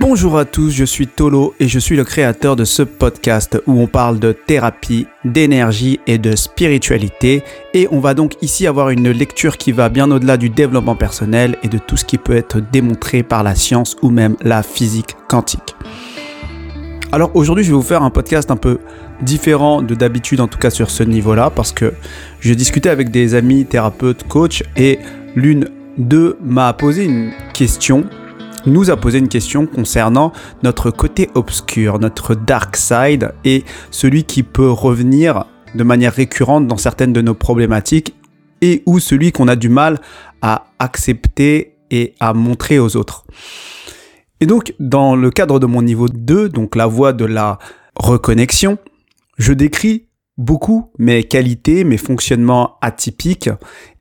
Bonjour à tous, je suis Tolo et je suis le créateur de ce podcast où on parle de thérapie, d'énergie et de spiritualité. Et on va donc ici avoir une lecture qui va bien au-delà du développement personnel et de tout ce qui peut être démontré par la science ou même la physique quantique. Alors aujourd'hui je vais vous faire un podcast un peu différent de d'habitude en tout cas sur ce niveau-là parce que je discutais avec des amis thérapeutes, coachs et l'une d'eux m'a posé une question nous a posé une question concernant notre côté obscur, notre dark side et celui qui peut revenir de manière récurrente dans certaines de nos problématiques et ou celui qu'on a du mal à accepter et à montrer aux autres. Et donc, dans le cadre de mon niveau 2, donc la voie de la reconnexion, je décris beaucoup mes qualités, mes fonctionnements atypiques.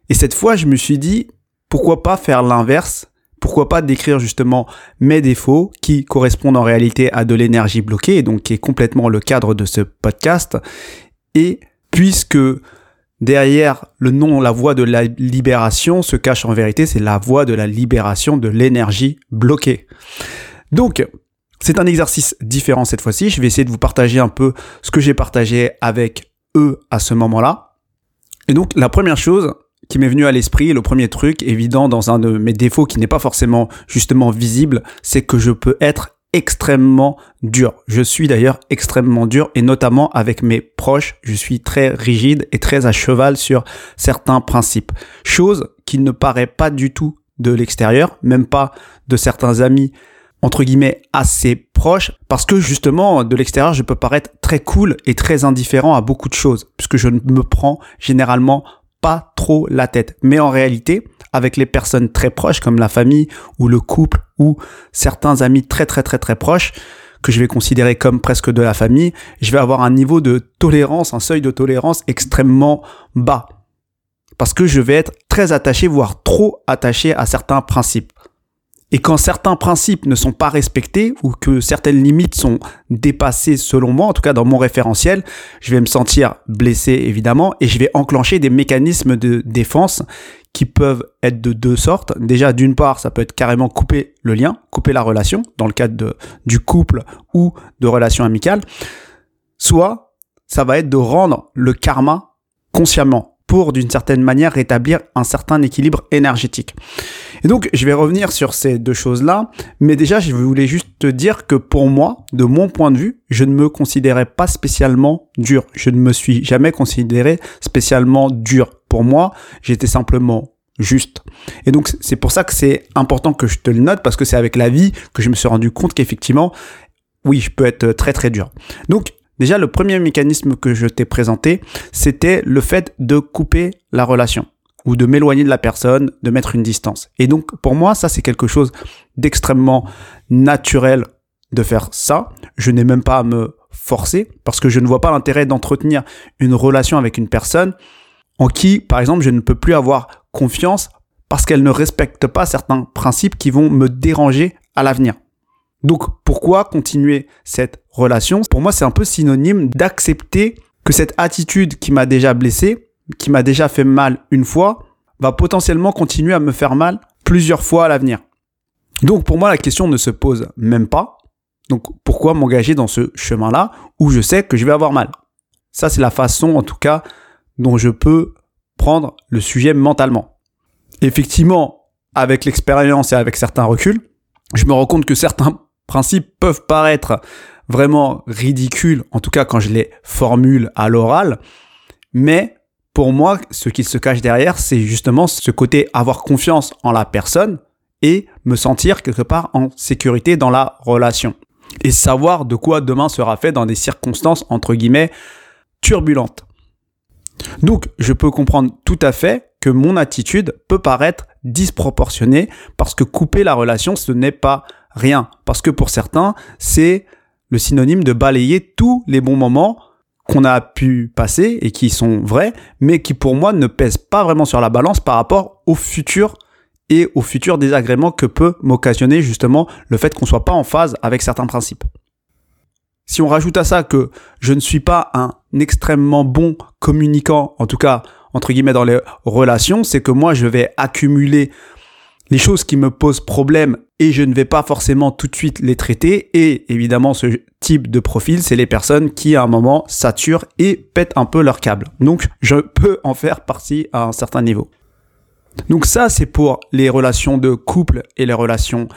Et cette fois, je me suis dit, pourquoi pas faire l'inverse pourquoi pas décrire justement mes défauts qui correspondent en réalité à de l'énergie bloquée, et donc qui est complètement le cadre de ce podcast. Et puisque derrière le nom, la voie de la libération se cache en vérité, c'est la voie de la libération de l'énergie bloquée. Donc, c'est un exercice différent cette fois-ci. Je vais essayer de vous partager un peu ce que j'ai partagé avec eux à ce moment-là. Et donc, la première chose, qui m'est venu à l'esprit, le premier truc évident dans un de mes défauts qui n'est pas forcément justement visible, c'est que je peux être extrêmement dur. Je suis d'ailleurs extrêmement dur et notamment avec mes proches, je suis très rigide et très à cheval sur certains principes. Chose qui ne paraît pas du tout de l'extérieur, même pas de certains amis entre guillemets assez proches parce que justement de l'extérieur je peux paraître très cool et très indifférent à beaucoup de choses puisque je ne me prends généralement pas trop la tête. Mais en réalité, avec les personnes très proches comme la famille ou le couple ou certains amis très très très très proches, que je vais considérer comme presque de la famille, je vais avoir un niveau de tolérance, un seuil de tolérance extrêmement bas. Parce que je vais être très attaché, voire trop attaché à certains principes. Et quand certains principes ne sont pas respectés ou que certaines limites sont dépassées selon moi, en tout cas dans mon référentiel, je vais me sentir blessé évidemment et je vais enclencher des mécanismes de défense qui peuvent être de deux sortes. Déjà, d'une part, ça peut être carrément couper le lien, couper la relation dans le cadre du couple ou de relations amicales. Soit, ça va être de rendre le karma consciemment pour d'une certaine manière rétablir un certain équilibre énergétique. Et donc je vais revenir sur ces deux choses-là, mais déjà je voulais juste te dire que pour moi, de mon point de vue, je ne me considérais pas spécialement dur. Je ne me suis jamais considéré spécialement dur. Pour moi, j'étais simplement juste. Et donc c'est pour ça que c'est important que je te le note parce que c'est avec la vie que je me suis rendu compte qu'effectivement, oui, je peux être très très dur. Donc Déjà, le premier mécanisme que je t'ai présenté, c'était le fait de couper la relation ou de m'éloigner de la personne, de mettre une distance. Et donc, pour moi, ça, c'est quelque chose d'extrêmement naturel de faire ça. Je n'ai même pas à me forcer parce que je ne vois pas l'intérêt d'entretenir une relation avec une personne en qui, par exemple, je ne peux plus avoir confiance parce qu'elle ne respecte pas certains principes qui vont me déranger à l'avenir. Donc pourquoi continuer cette relation? Pour moi, c'est un peu synonyme d'accepter que cette attitude qui m'a déjà blessé, qui m'a déjà fait mal une fois, va potentiellement continuer à me faire mal plusieurs fois à l'avenir. Donc pour moi, la question ne se pose même pas. Donc pourquoi m'engager dans ce chemin-là où je sais que je vais avoir mal? Ça, c'est la façon, en tout cas, dont je peux prendre le sujet mentalement. Effectivement, avec l'expérience et avec certains reculs, je me rends compte que certains principes peuvent paraître vraiment ridicules, en tout cas quand je les formule à l'oral, mais pour moi, ce qui se cache derrière, c'est justement ce côté avoir confiance en la personne et me sentir quelque part en sécurité dans la relation. Et savoir de quoi demain sera fait dans des circonstances, entre guillemets, turbulentes. Donc, je peux comprendre tout à fait que mon attitude peut paraître disproportionnée parce que couper la relation, ce n'est pas rien. Parce que pour certains, c'est le synonyme de balayer tous les bons moments qu'on a pu passer et qui sont vrais, mais qui pour moi ne pèsent pas vraiment sur la balance par rapport au futur et au futur désagrément que peut m'occasionner justement le fait qu'on soit pas en phase avec certains principes. Si on rajoute à ça que je ne suis pas un extrêmement bon communicant, en tout cas entre guillemets dans les relations, c'est que moi je vais accumuler les choses qui me posent problème et je ne vais pas forcément tout de suite les traiter. Et évidemment, ce type de profil, c'est les personnes qui à un moment saturent et pètent un peu leur câble. Donc, je peux en faire partie à un certain niveau. Donc ça, c'est pour les relations de couple et les relations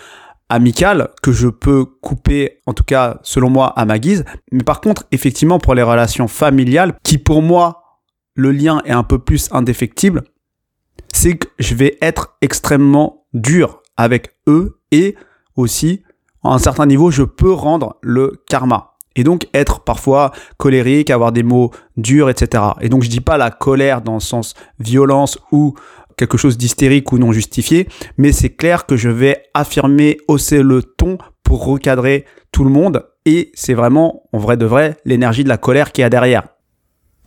amicales que je peux couper, en tout cas selon moi, à ma guise. Mais par contre, effectivement, pour les relations familiales, qui pour moi, le lien est un peu plus indéfectible, c'est que je vais être extrêmement dur avec eux et aussi, à un certain niveau, je peux rendre le karma. Et donc être parfois colérique, avoir des mots durs, etc. Et donc je dis pas la colère dans le sens violence ou quelque chose d'hystérique ou non justifié, mais c'est clair que je vais affirmer, hausser le ton pour recadrer tout le monde. Et c'est vraiment, en vrai de vrai, l'énergie de la colère qui a derrière.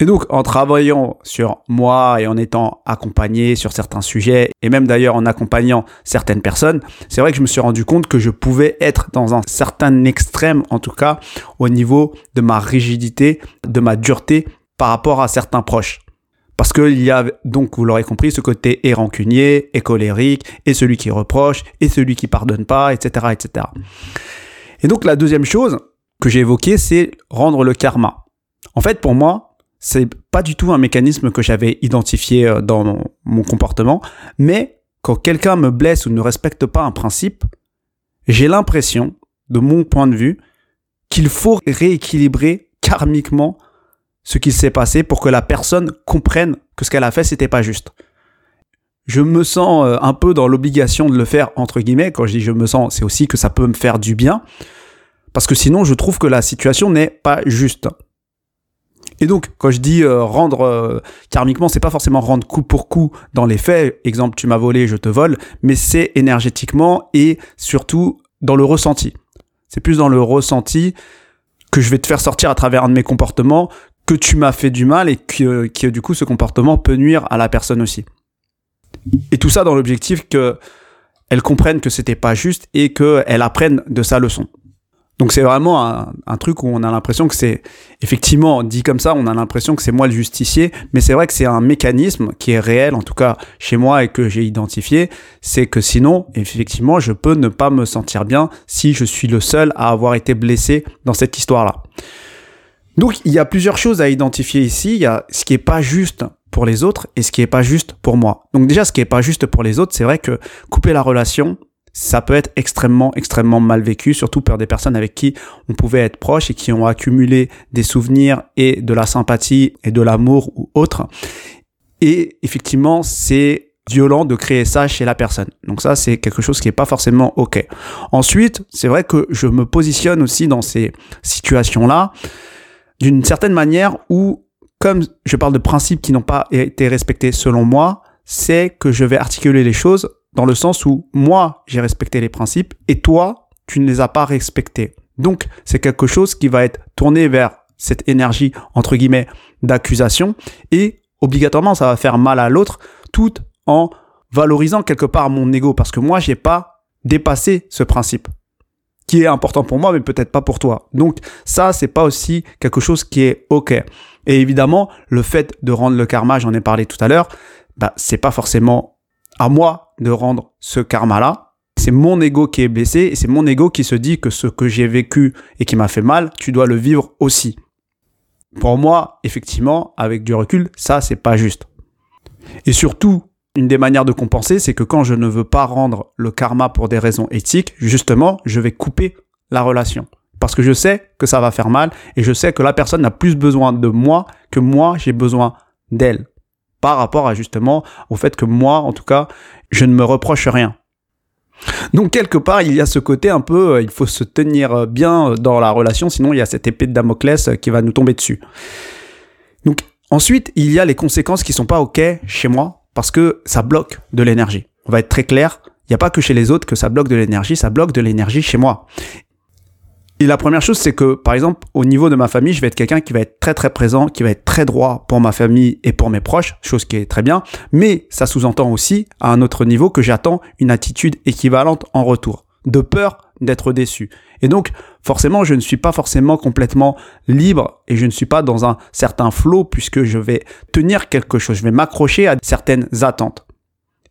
Et donc, en travaillant sur moi et en étant accompagné sur certains sujets, et même d'ailleurs en accompagnant certaines personnes, c'est vrai que je me suis rendu compte que je pouvais être dans un certain extrême, en tout cas, au niveau de ma rigidité, de ma dureté par rapport à certains proches. Parce qu'il y a donc, vous l'aurez compris, ce côté et rancunier, et colérique, et celui qui reproche, et celui qui pardonne pas, etc., etc. Et donc la deuxième chose que j'ai évoquée, c'est rendre le karma. En fait, pour moi, c'est pas du tout un mécanisme que j'avais identifié euh, dans mon, comportement, mais quand quelqu'un me blesse ou ne respecte pas un principe, j'ai l'impression, de mon point de vue, qu'il faut rééquilibrer karmiquement ce qui s'est passé pour que la personne comprenne que ce qu'elle a fait, c'était pas juste. Je me sens euh, un peu dans l'obligation de le faire, entre guillemets. Quand je dis je me sens, c'est aussi que ça peut me faire du bien. Parce que sinon, je trouve que la situation n'est pas juste. Et donc, quand je dis euh, rendre euh, karmiquement, c'est pas forcément rendre coup pour coup dans les faits. Exemple, tu m'as volé, je te vole, mais c'est énergétiquement et surtout dans le ressenti. C'est plus dans le ressenti que je vais te faire sortir à travers un de mes comportements que tu m'as fait du mal et que, du coup ce comportement peut nuire à la personne aussi. Et tout ça dans l'objectif que elle comprenne que c'était pas juste et qu'elle apprenne de sa leçon. Donc c'est vraiment un, truc où on a l'impression que c'est effectivement dit comme ça, on a l'impression que c'est moi le justicier, mais c'est vrai que c'est un mécanisme qui est réel, en tout cas chez moi et que j'ai identifié, c'est que sinon effectivement je peux ne pas me sentir bien si je suis le seul à avoir été blessé dans cette histoire-là. Donc il y a plusieurs choses à identifier ici, il y a ce qui est pas juste pour les autres et ce qui est pas juste pour moi. Donc déjà ce qui est pas juste pour les autres, c'est vrai que couper la relation, ça peut être extrêmement, extrêmement mal vécu, surtout par des personnes avec qui on pouvait être proche et qui ont accumulé des souvenirs et de la sympathie et de l'amour ou autre. Et effectivement, c'est violent de créer ça chez la personne. Donc ça, c'est quelque chose qui est pas forcément OK. Ensuite, c'est vrai que je me positionne aussi dans ces situations-là d'une certaine manière où, comme je parle de principes qui n'ont pas été respectés selon moi, c'est que je vais articuler les choses dans le sens où moi, j'ai respecté les principes et toi, tu ne les as pas respectés. Donc, c'est quelque chose qui va être tourné vers cette énergie, entre guillemets, d'accusation et obligatoirement, ça va faire mal à l'autre tout en valorisant quelque part mon ego parce que moi, j'ai pas dépassé ce principe qui est important pour moi, mais peut-être pas pour toi. Donc, ça, c'est pas aussi quelque chose qui est OK. Et évidemment, le fait de rendre le karma, j'en ai parlé tout à l'heure, bah, c'est pas forcément à moi de rendre ce karma-là. C'est mon ego qui est blessé et c'est mon ego qui se dit que ce que j'ai vécu et qui m'a fait mal, tu dois le vivre aussi. Pour moi, effectivement, avec du recul, ça, c'est pas juste. Et surtout, une des manières de compenser, c'est que quand je ne veux pas rendre le karma pour des raisons éthiques, justement, je vais couper la relation. Parce que je sais que ça va faire mal et je sais que la personne n'a plus besoin de moi que moi, j'ai besoin d'elle par rapport à justement au fait que moi, en tout cas, je ne me reproche rien. Donc quelque part, il y a ce côté un peu, euh, il faut se tenir euh, bien euh, dans la relation, sinon il y a cette épée de Damoclès qui va nous tomber dessus. Donc ensuite, il y a les conséquences qui sont pas ok chez moi parce que ça bloque de l'énergie. On va être très clair, il n'y a pas que chez les autres que ça bloque de l'énergie, ça bloque de l'énergie chez moi. Et la première chose, c'est que, par exemple, au niveau de ma famille, je vais être quelqu'un qui va être très très présent, qui va être très droit pour ma famille et pour mes proches, chose qui est très bien. Mais ça sous-entend aussi, à un autre niveau, que j'attends une attitude équivalente en retour, de peur d'être déçu. Et donc, forcément, je ne suis pas forcément complètement libre et je ne suis pas dans un certain flot puisque je vais tenir quelque chose, je vais m'accrocher à certaines attentes.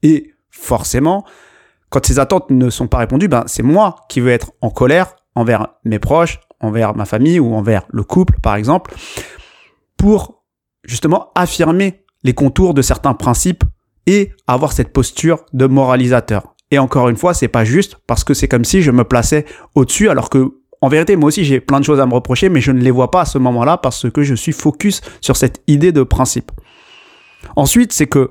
Et forcément, quand ces attentes ne sont pas répondues, ben, c'est moi qui veux être en colère envers mes proches, envers ma famille ou envers le couple, par exemple, pour justement affirmer les contours de certains principes et avoir cette posture de moralisateur. Et encore une fois, c'est pas juste parce que c'est comme si je me plaçais au-dessus alors que en vérité, moi aussi, j'ai plein de choses à me reprocher, mais je ne les vois pas à ce moment-là parce que je suis focus sur cette idée de principe. Ensuite, c'est que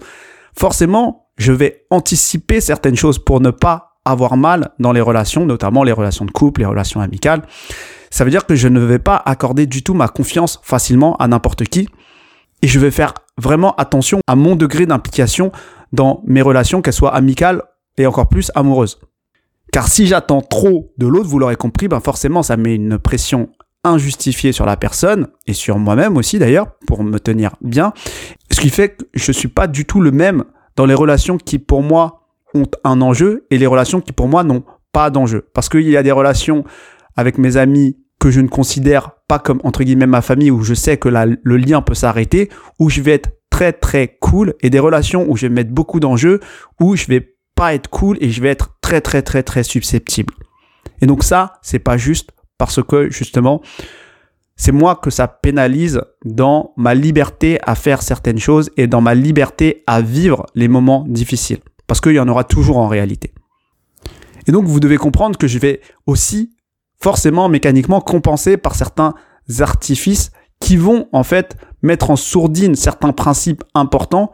forcément, je vais anticiper certaines choses pour ne pas avoir mal dans les relations, notamment les relations de couple, les relations amicales. Ça veut dire que je ne vais pas accorder du tout ma confiance facilement à n'importe qui. Et je vais faire vraiment attention à mon degré d'implication dans mes relations, qu'elles soient amicales et encore plus amoureuses. Car si j'attends trop de l'autre, vous l'aurez compris, ben forcément ça met une pression injustifiée sur la personne et sur moi-même aussi d'ailleurs pour me tenir bien. Ce qui fait que je suis pas du tout le même dans les relations qui pour moi ont un enjeu et les relations qui pour moi n'ont pas d'enjeu. Parce qu'il y a des relations avec mes amis que je ne considère pas comme entre guillemets ma famille où je sais que le lien peut s'arrêter, où je vais être très très cool et des relations où je vais mettre beaucoup d'enjeux, où je vais pas être cool et je vais être très très très très susceptible. Et donc ça, c'est pas juste parce que justement, c'est moi que ça pénalise dans ma liberté à faire certaines choses et dans ma liberté à vivre les moments difficiles. Parce qu'il y en aura toujours en réalité. Et donc vous devez comprendre que je vais aussi forcément mécaniquement compensé par certains artifices qui vont en fait mettre en sourdine certains principes importants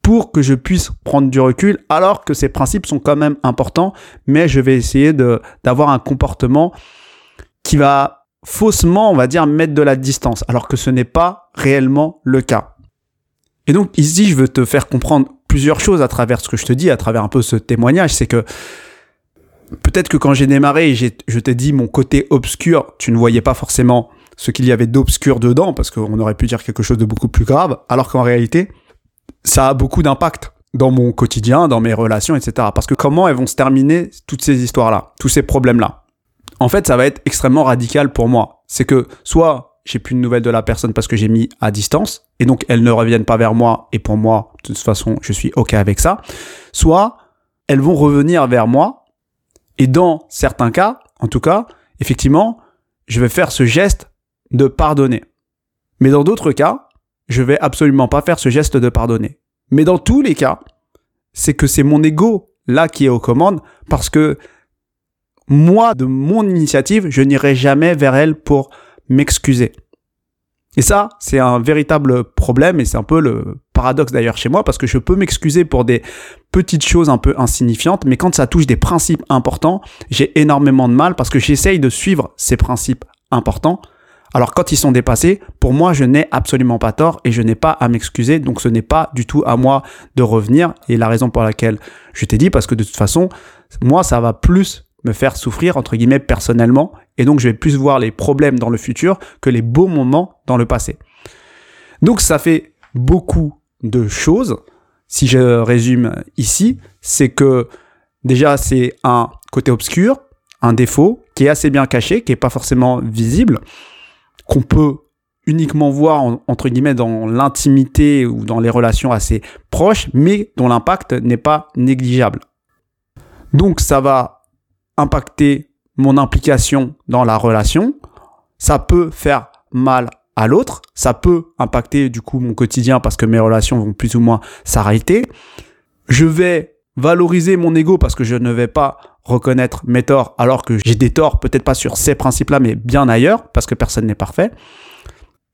pour que je puisse prendre du recul alors que ces principes sont quand même importants mais je vais essayer d'avoir un comportement qui va faussement on va dire mettre de la distance alors que ce n'est pas réellement le cas. Et donc ici je veux te faire comprendre plusieurs choses à travers ce que je te dis à travers un peu ce témoignage c'est que peut-être que quand j'ai démarré je t'ai dit mon côté obscur, tu ne voyais pas forcément ce qu'il y avait d'obscur dedans, parce qu'on aurait pu dire quelque chose de beaucoup plus grave, alors qu'en réalité, ça a beaucoup d'impact dans mon quotidien, dans mes relations, etc. Parce que comment elles vont se terminer toutes ces histoires-là, tous ces problèmes-là? En fait, ça va être extrêmement radical pour moi. C'est que soit j'ai plus de nouvelles de la personne parce que j'ai mis à distance, et donc elles ne reviennent pas vers moi, et pour moi, de toute façon, je suis OK avec ça. Soit elles vont revenir vers moi et dans certains cas, en tout cas, effectivement, je vais faire ce geste de pardonner. Mais dans d'autres cas, je vais absolument pas faire ce geste de pardonner. Mais dans tous les cas, c'est que c'est mon ego là qui est aux commandes parce que moi, de mon initiative, je n'irai jamais vers elle pour m'excuser. Et ça, c'est un véritable problème et c'est un peu le paradoxe d'ailleurs chez moi parce que je peux m'excuser pour des petites choses un peu insignifiantes, mais quand ça touche des principes importants, j'ai énormément de mal parce que j'essaye de suivre ces principes importants. Alors quand ils sont dépassés, pour moi, je n'ai absolument pas tort et je n'ai pas à m'excuser, donc ce n'est pas du tout à moi de revenir. Et la raison pour laquelle je t'ai dit, parce que de toute façon, moi, ça va plus me faire souffrir, entre guillemets, personnellement, et donc je vais plus voir les problèmes dans le futur que les beaux moments dans le passé. Donc ça fait beaucoup de choses. Si je résume ici, c'est que déjà c'est un côté obscur, un défaut qui est assez bien caché, qui est pas forcément visible, qu'on peut uniquement voir entre guillemets dans l'intimité ou dans les relations assez proches, mais dont l'impact n'est pas négligeable. Donc ça va impacter mon implication dans la relation, ça peut faire mal à l'autre, ça peut impacter du coup mon quotidien parce que mes relations vont plus ou moins s'arrêter. Je vais valoriser mon ego parce que je ne vais pas reconnaître mes torts alors que j'ai des torts peut-être pas sur ces principes-là mais bien ailleurs parce que personne n'est parfait.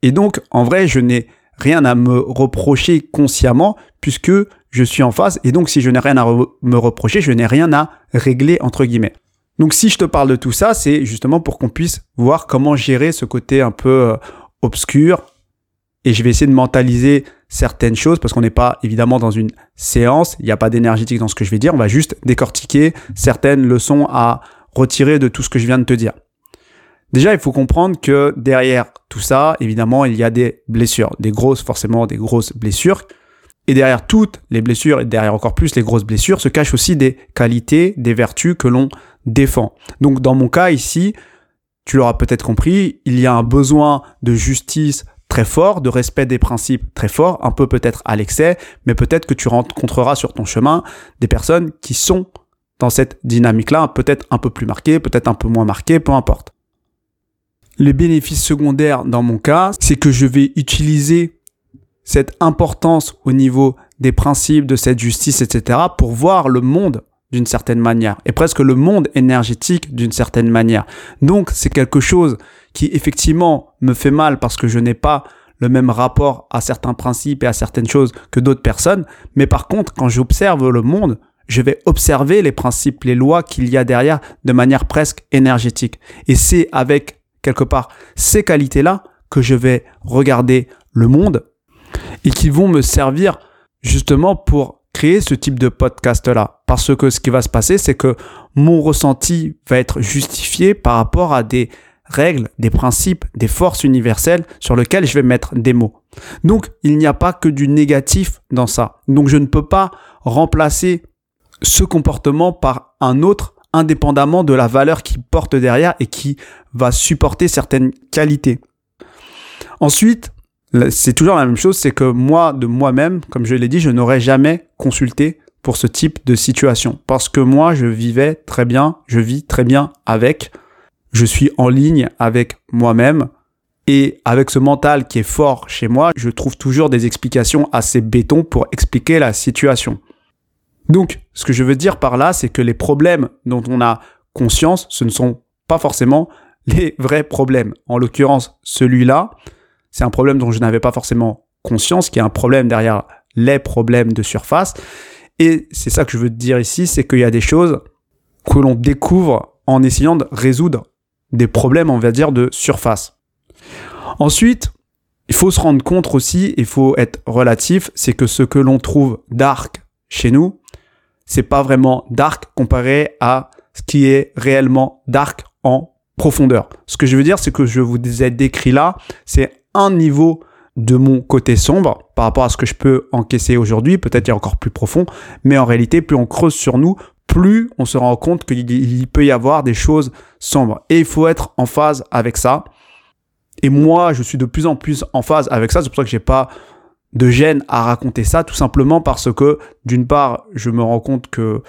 Et donc en vrai, je n'ai rien à me reprocher consciemment puisque je suis en face et donc si je n'ai rien à me reprocher, je n'ai rien à régler entre guillemets. Donc si je te parle de tout ça, c'est justement pour qu'on puisse voir comment gérer ce côté un peu euh, obscur. Et je vais essayer de mentaliser certaines choses parce qu'on n'est pas évidemment dans une séance, il n'y a pas d'énergétique dans ce que je vais dire, on va juste décortiquer certaines leçons à retirer de tout ce que je viens de te dire. Déjà, il faut comprendre que derrière tout ça, évidemment, il y a des blessures, des grosses, forcément des grosses blessures. Et derrière toutes les blessures, et derrière encore plus les grosses blessures, se cachent aussi des qualités, des vertus que l'on défend. Donc dans mon cas ici, tu l'auras peut-être compris, il y a un besoin de justice très fort, de respect des principes très fort, un peu peut-être à l'excès, mais peut-être que tu rencontreras sur ton chemin des personnes qui sont dans cette dynamique-là, peut-être un peu plus marquée, peut-être un peu moins marquée, peu importe. Les bénéfices secondaires dans mon cas, c'est que je vais utiliser cette importance au niveau des principes de cette justice, etc., pour voir le monde d'une certaine manière, et presque le monde énergétique d'une certaine manière. Donc c'est quelque chose qui effectivement me fait mal parce que je n'ai pas le même rapport à certains principes et à certaines choses que d'autres personnes, mais par contre quand j'observe le monde, je vais observer les principes, les lois qu'il y a derrière de manière presque énergétique. Et c'est avec quelque part ces qualités-là que je vais regarder le monde et qui vont me servir justement pour créer ce type de podcast-là. Parce que ce qui va se passer, c'est que mon ressenti va être justifié par rapport à des règles, des principes, des forces universelles sur lesquelles je vais mettre des mots. Donc, il n'y a pas que du négatif dans ça. Donc, je ne peux pas remplacer ce comportement par un autre indépendamment de la valeur qu'il porte derrière et qui va supporter certaines qualités. Ensuite, c'est toujours la même chose, c'est que moi, de moi-même, comme je l'ai dit, je n'aurais jamais consulté pour ce type de situation. Parce que moi, je vivais très bien, je vis très bien avec, je suis en ligne avec moi-même, et avec ce mental qui est fort chez moi, je trouve toujours des explications assez béton pour expliquer la situation. Donc, ce que je veux dire par là, c'est que les problèmes dont on a conscience, ce ne sont pas forcément les vrais problèmes. En l'occurrence, celui-là, c'est un problème dont je n'avais pas forcément conscience, qui est un problème derrière les problèmes de surface. Et c'est ça que je veux dire ici, c'est qu'il y a des choses que l'on découvre en essayant de résoudre des problèmes, on va dire, de surface. Ensuite, il faut se rendre compte aussi, il faut être relatif, c'est que ce que l'on trouve dark chez nous, c'est pas vraiment dark comparé à ce qui est réellement dark en profondeur. Ce que je veux dire, c'est que je vous ai décrit là, c'est un niveau de mon côté sombre par rapport à ce que je peux encaisser aujourd'hui, peut-être il y a encore plus profond, mais en réalité, plus on creuse sur nous, plus on se rend compte qu'il peut y avoir des choses sombres. Et il faut être en phase avec ça. Et moi, je suis de plus en plus en phase avec ça. C'est pour ça que j'ai pas de gêne à raconter ça, tout simplement parce que, d'une part, je me rends compte que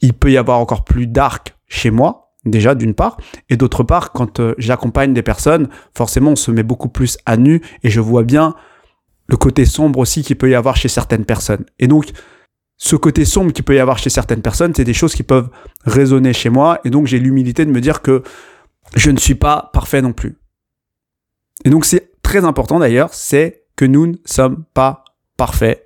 il peut y avoir encore plus dark chez moi, déjà d'une part, et d'autre part, quand euh, j'accompagne des personnes, forcément on se met beaucoup plus à nu et je vois bien le côté sombre aussi qu'il peut y avoir chez certaines personnes. Et donc, ce côté sombre qu'il peut y avoir chez certaines personnes, c'est des choses qui peuvent résonner chez moi, et donc j'ai l'humilité de me dire que je ne suis pas parfait non plus. Et donc c'est très important d'ailleurs, c'est que nous ne sommes pas parfaits.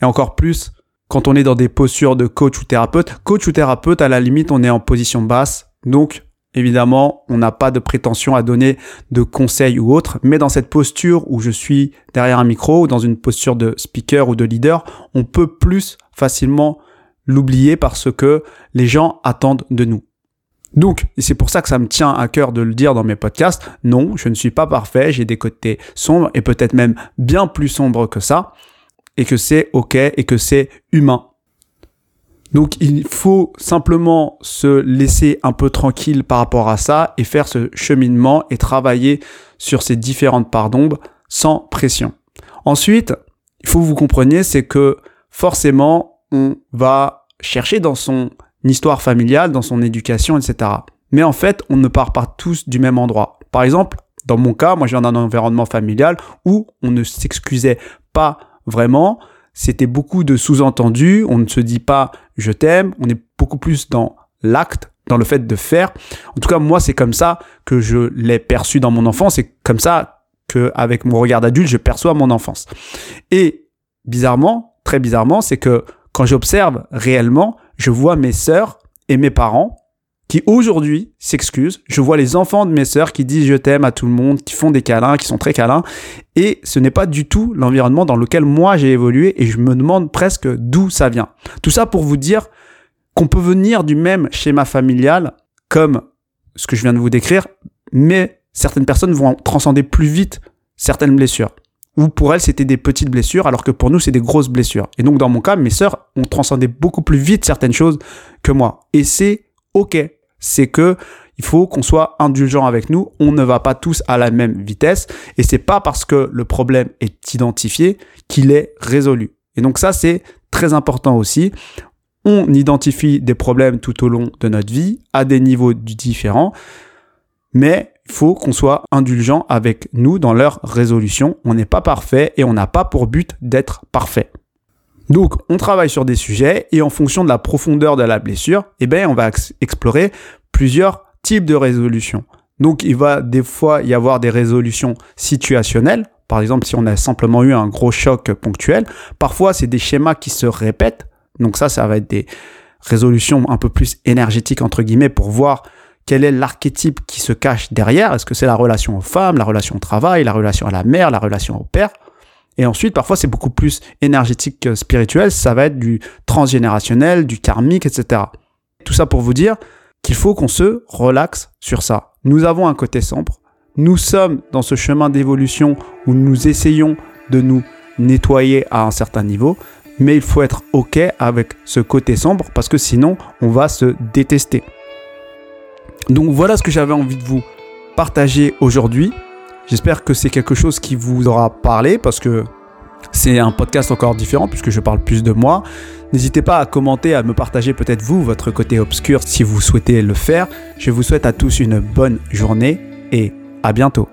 Et encore plus quand on est dans des postures de coach ou thérapeute. Coach ou thérapeute, à la limite, on est en position basse, donc, évidemment, on n'a pas de prétention à donner de conseils ou autre, mais dans cette posture où je suis derrière un micro ou dans une posture de speaker ou de leader, on peut plus facilement l'oublier parce que les gens attendent de nous. Donc, c'est pour ça que ça me tient à cœur de le dire dans mes podcasts. Non, je ne suis pas parfait, j'ai des côtés sombres et peut-être même bien plus sombres que ça, et que c'est ok et que c'est humain. Donc il faut simplement se laisser un peu tranquille par rapport à ça et faire ce cheminement et travailler sur ces différentes parts d'ombre sans pression. Ensuite, il faut que vous compreniez, c'est que forcément, on va chercher dans son histoire familiale, dans son éducation, etc. Mais en fait, on ne part pas tous du même endroit. Par exemple, dans mon cas, moi je viens d'un environnement familial où on ne s'excusait pas vraiment, c'était beaucoup de sous-entendus, on ne se dit pas je t'aime, on est beaucoup plus dans l'acte, dans le fait de faire. En tout cas, moi, c'est comme ça que je l'ai perçu dans mon enfance, c'est comme ça que, avec mon regard d'adulte, je perçois mon enfance. Et bizarrement, très bizarrement, c'est que quand j'observe réellement, je vois mes sœurs et mes parents qui aujourd'hui s'excusent. Je vois les enfants de mes sœurs qui disent je t'aime à tout le monde, qui font des câlins, qui sont très câlins. Et ce n'est pas du tout l'environnement dans lequel moi j'ai évolué et je me demande presque d'où ça vient. Tout ça pour vous dire qu'on peut venir du même schéma familial comme ce que je viens de vous décrire, mais certaines personnes vont transcender plus vite certaines blessures. Ou pour elles, c'était des petites blessures, alors que pour nous, c'est des grosses blessures. Et donc, dans mon cas, mes sœurs ont transcendé beaucoup plus vite certaines choses que moi. Et c'est OK c'est que il faut qu'on soit indulgent avec nous. On ne va pas tous à la même vitesse et c'est pas parce que le problème est identifié qu'il est résolu. Et donc ça, c'est très important aussi. On identifie des problèmes tout au long de notre vie à des niveaux différents, mais il faut qu'on soit indulgent avec nous dans leur résolution. On n'est pas parfait et on n'a pas pour but d'être parfait. Donc, on travaille sur des sujets et en fonction de la profondeur de la blessure, eh ben, on va explorer plusieurs types de résolutions. Donc, il va des fois y avoir des résolutions situationnelles. Par exemple, si on a simplement eu un gros choc ponctuel, parfois c'est des schémas qui se répètent. Donc ça, ça va être des résolutions un peu plus énergétiques entre guillemets pour voir quel est l'archétype qui se cache derrière. Est-ce que c'est la relation aux femmes, la relation au travail, la relation à la mère, la relation au père? Et ensuite, parfois, c'est beaucoup plus énergétique que spirituel. Ça va être du transgénérationnel, du karmique, etc. Tout ça pour vous dire qu'il faut qu'on se relaxe sur ça. Nous avons un côté sombre. Nous sommes dans ce chemin d'évolution où nous essayons de nous nettoyer à un certain niveau. Mais il faut être OK avec ce côté sombre parce que sinon, on va se détester. Donc voilà ce que j'avais envie de vous partager aujourd'hui. J'espère que c'est quelque chose qui vous aura parlé parce que c'est un podcast encore différent puisque je parle plus de moi. N'hésitez pas à commenter, à me partager peut-être vous, votre côté obscur si vous souhaitez le faire. Je vous souhaite à tous une bonne journée et à bientôt.